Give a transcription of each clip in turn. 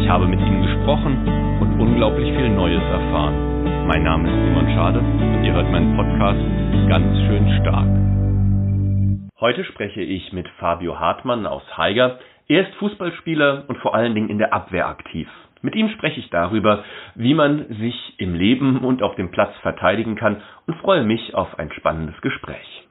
Ich habe mit ihnen gesprochen und unglaublich viel Neues erfahren. Mein Name ist Simon Schade und ihr hört meinen Podcast ganz schön stark. Heute spreche ich mit Fabio Hartmann aus Haiger. Er ist Fußballspieler und vor allen Dingen in der Abwehr aktiv. Mit ihm spreche ich darüber, wie man sich im Leben und auf dem Platz verteidigen kann und freue mich auf ein spannendes Gespräch.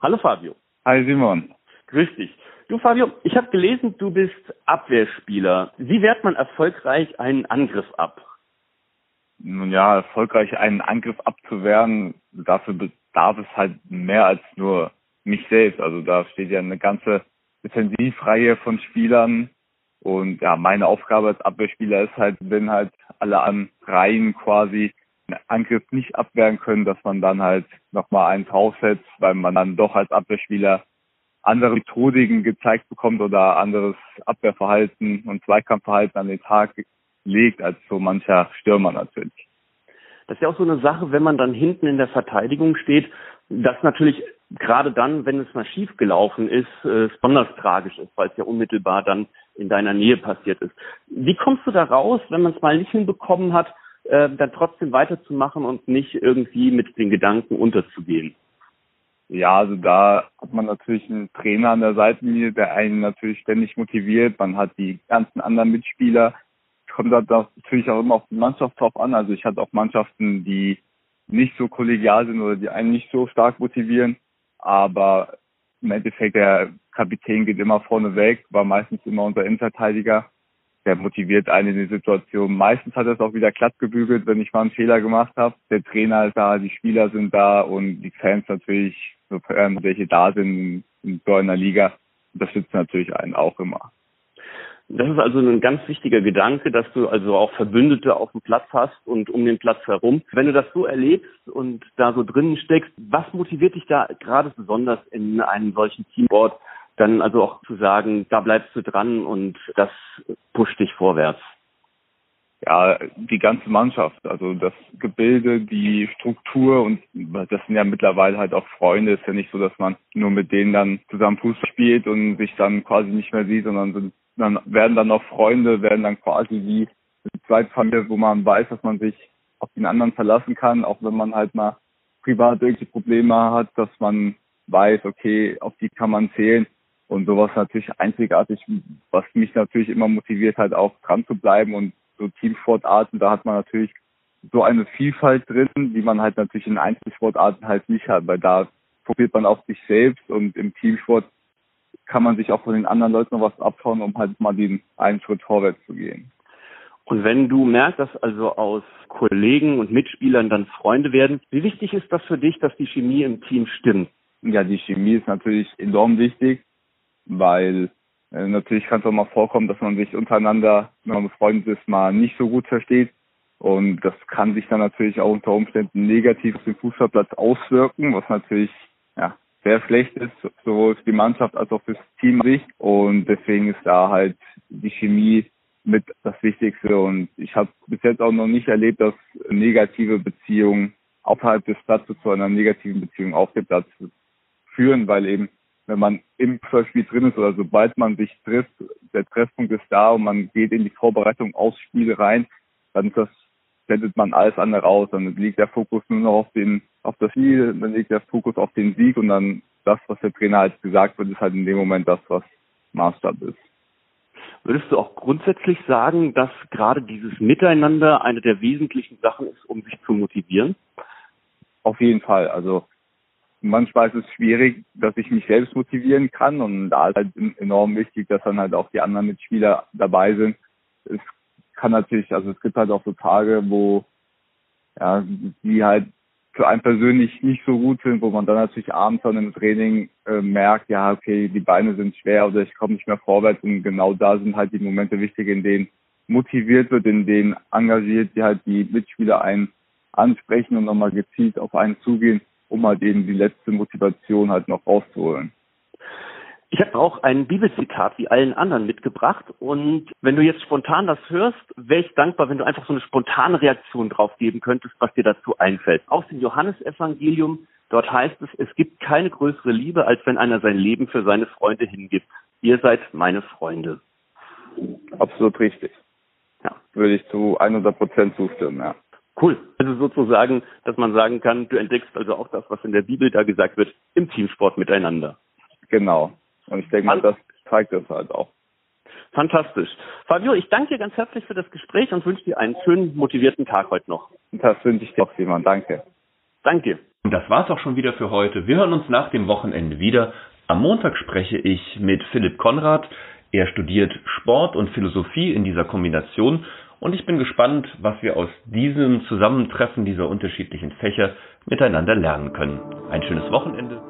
Hallo Fabio. Hi Simon. Grüß dich. Du Fabio, ich habe gelesen, du bist Abwehrspieler. Wie wehrt man erfolgreich einen Angriff ab? Nun ja, erfolgreich einen Angriff abzuwehren, dafür bedarf es halt mehr als nur mich selbst. Also da steht ja eine ganze Defensivreihe von Spielern. Und ja, meine Aufgabe als Abwehrspieler ist halt, wenn halt alle an Reihen quasi einen Angriff nicht abwehren können, dass man dann halt nochmal einen draufsetzt, weil man dann doch als Abwehrspieler andere Methodiken gezeigt bekommt oder anderes Abwehrverhalten und Zweikampfverhalten an den Tag legt als so mancher Stürmer natürlich. Das ist ja auch so eine Sache, wenn man dann hinten in der Verteidigung steht, dass natürlich gerade dann, wenn es mal schief gelaufen ist, äh, besonders tragisch ist, weil es ja unmittelbar dann in deiner Nähe passiert ist. Wie kommst du da raus, wenn man es mal nicht hinbekommen hat, äh, dann trotzdem weiterzumachen und nicht irgendwie mit den Gedanken unterzugehen? Ja, also da hat man natürlich einen Trainer an der Seitenlinie, der einen natürlich ständig motiviert. Man hat die ganzen anderen Mitspieler. Kommt da natürlich auch immer auf die Mannschaft drauf an. Also ich hatte auch Mannschaften, die nicht so kollegial sind oder die einen nicht so stark motivieren. Aber im Endeffekt der Kapitän geht immer vorne weg, war meistens immer unser Innenverteidiger der motiviert einen in die Situation. Meistens hat er es auch wieder glatt gebügelt, wenn ich mal einen Fehler gemacht habe. Der Trainer ist da, die Spieler sind da und die Fans natürlich, sofern welche da sind in so einer Liga, unterstützen natürlich einen auch immer. Das ist also ein ganz wichtiger Gedanke, dass du also auch Verbündete auf dem Platz hast und um den Platz herum. Wenn du das so erlebst und da so drinnen steckst, was motiviert dich da gerade besonders in einem solchen Teamboard, dann also auch zu sagen, da bleibst du dran und das pusht dich vorwärts. Ja, die ganze Mannschaft, also das Gebilde, die Struktur und das sind ja mittlerweile halt auch Freunde. Ist ja nicht so, dass man nur mit denen dann zusammen Fußball spielt und sich dann quasi nicht mehr sieht, sondern sind, dann werden dann auch Freunde, werden dann quasi wie eine Zweitfamilie, wo man weiß, dass man sich auf den anderen verlassen kann, auch wenn man halt mal privat irgendwelche Probleme hat, dass man weiß, okay, auf die kann man zählen. Und sowas natürlich einzigartig, was mich natürlich immer motiviert hat, auch dran zu bleiben und so Teamsportarten, da hat man natürlich so eine Vielfalt drin, die man halt natürlich in Einzelsportarten halt nicht hat, weil da probiert man auf sich selbst und im Teamsport kann man sich auch von den anderen Leuten noch was abschauen, um halt mal den einen Schritt vorwärts zu gehen. Und wenn du merkst, dass also aus Kollegen und Mitspielern dann Freunde werden, wie wichtig ist das für dich, dass die Chemie im Team stimmt? Ja, die Chemie ist natürlich enorm wichtig weil äh, natürlich kann es auch mal vorkommen, dass man sich untereinander, wenn man befreundet ist, mal nicht so gut versteht. Und das kann sich dann natürlich auch unter Umständen negativ auf den Fußballplatz auswirken, was natürlich ja, sehr schlecht ist, sowohl für die Mannschaft als auch fürs Team sich. Und deswegen ist da halt die Chemie mit das Wichtigste. Und ich habe bis jetzt auch noch nicht erlebt, dass negative Beziehungen außerhalb des Platzes zu einer negativen Beziehung auf dem Platz führen, weil eben wenn man im Spiel drin ist oder sobald man sich trifft, der Treffpunkt ist da und man geht in die Vorbereitung aufs Spiel rein, dann das, sendet man alles andere aus. Dann liegt der Fokus nur noch auf den, auf das Spiel, dann liegt der Fokus auf den Sieg und dann das, was der Trainer halt gesagt wird, ist halt in dem Moment das, was Maßstab ist. Würdest du auch grundsätzlich sagen, dass gerade dieses Miteinander eine der wesentlichen Sachen ist, um sich zu motivieren? Auf jeden Fall. Also manchmal ist es schwierig, dass ich mich selbst motivieren kann und da ist halt enorm wichtig, dass dann halt auch die anderen Mitspieler dabei sind. Es kann natürlich, also es gibt halt auch so Tage, wo ja, die halt für einen persönlich nicht so gut sind, wo man dann natürlich abends dann im Training äh, merkt, ja, okay, die Beine sind schwer oder ich komme nicht mehr vorwärts und genau da sind halt die Momente wichtig, in denen motiviert wird, in denen engagiert die halt die Mitspieler einen ansprechen und nochmal gezielt auf einen zugehen, um halt eben die letzte Motivation halt noch rauszuholen. Ich habe auch ein Bibelzitat wie allen anderen mitgebracht und wenn du jetzt spontan das hörst, wäre ich dankbar, wenn du einfach so eine spontane Reaktion drauf geben könntest, was dir dazu einfällt. Aus dem Johannesevangelium, dort heißt es, es gibt keine größere Liebe, als wenn einer sein Leben für seine Freunde hingibt. Ihr seid meine Freunde. Absolut richtig. Ja. Würde ich zu 100 Prozent zustimmen, ja. Cool. Also sozusagen, dass man sagen kann, du entdeckst also auch das, was in der Bibel da gesagt wird, im Teamsport miteinander. Genau. Und ich denke mal, das zeigt es halt auch. Fantastisch. Fabio, ich danke dir ganz herzlich für das Gespräch und wünsche dir einen schönen, motivierten Tag heute noch. Das wünsche ich dir auch, Simon. Danke. Danke. Und das war's auch schon wieder für heute. Wir hören uns nach dem Wochenende wieder. Am Montag spreche ich mit Philipp Konrad. Er studiert Sport und Philosophie in dieser Kombination und ich bin gespannt, was wir aus diesem Zusammentreffen dieser unterschiedlichen Fächer miteinander lernen können. Ein schönes Wochenende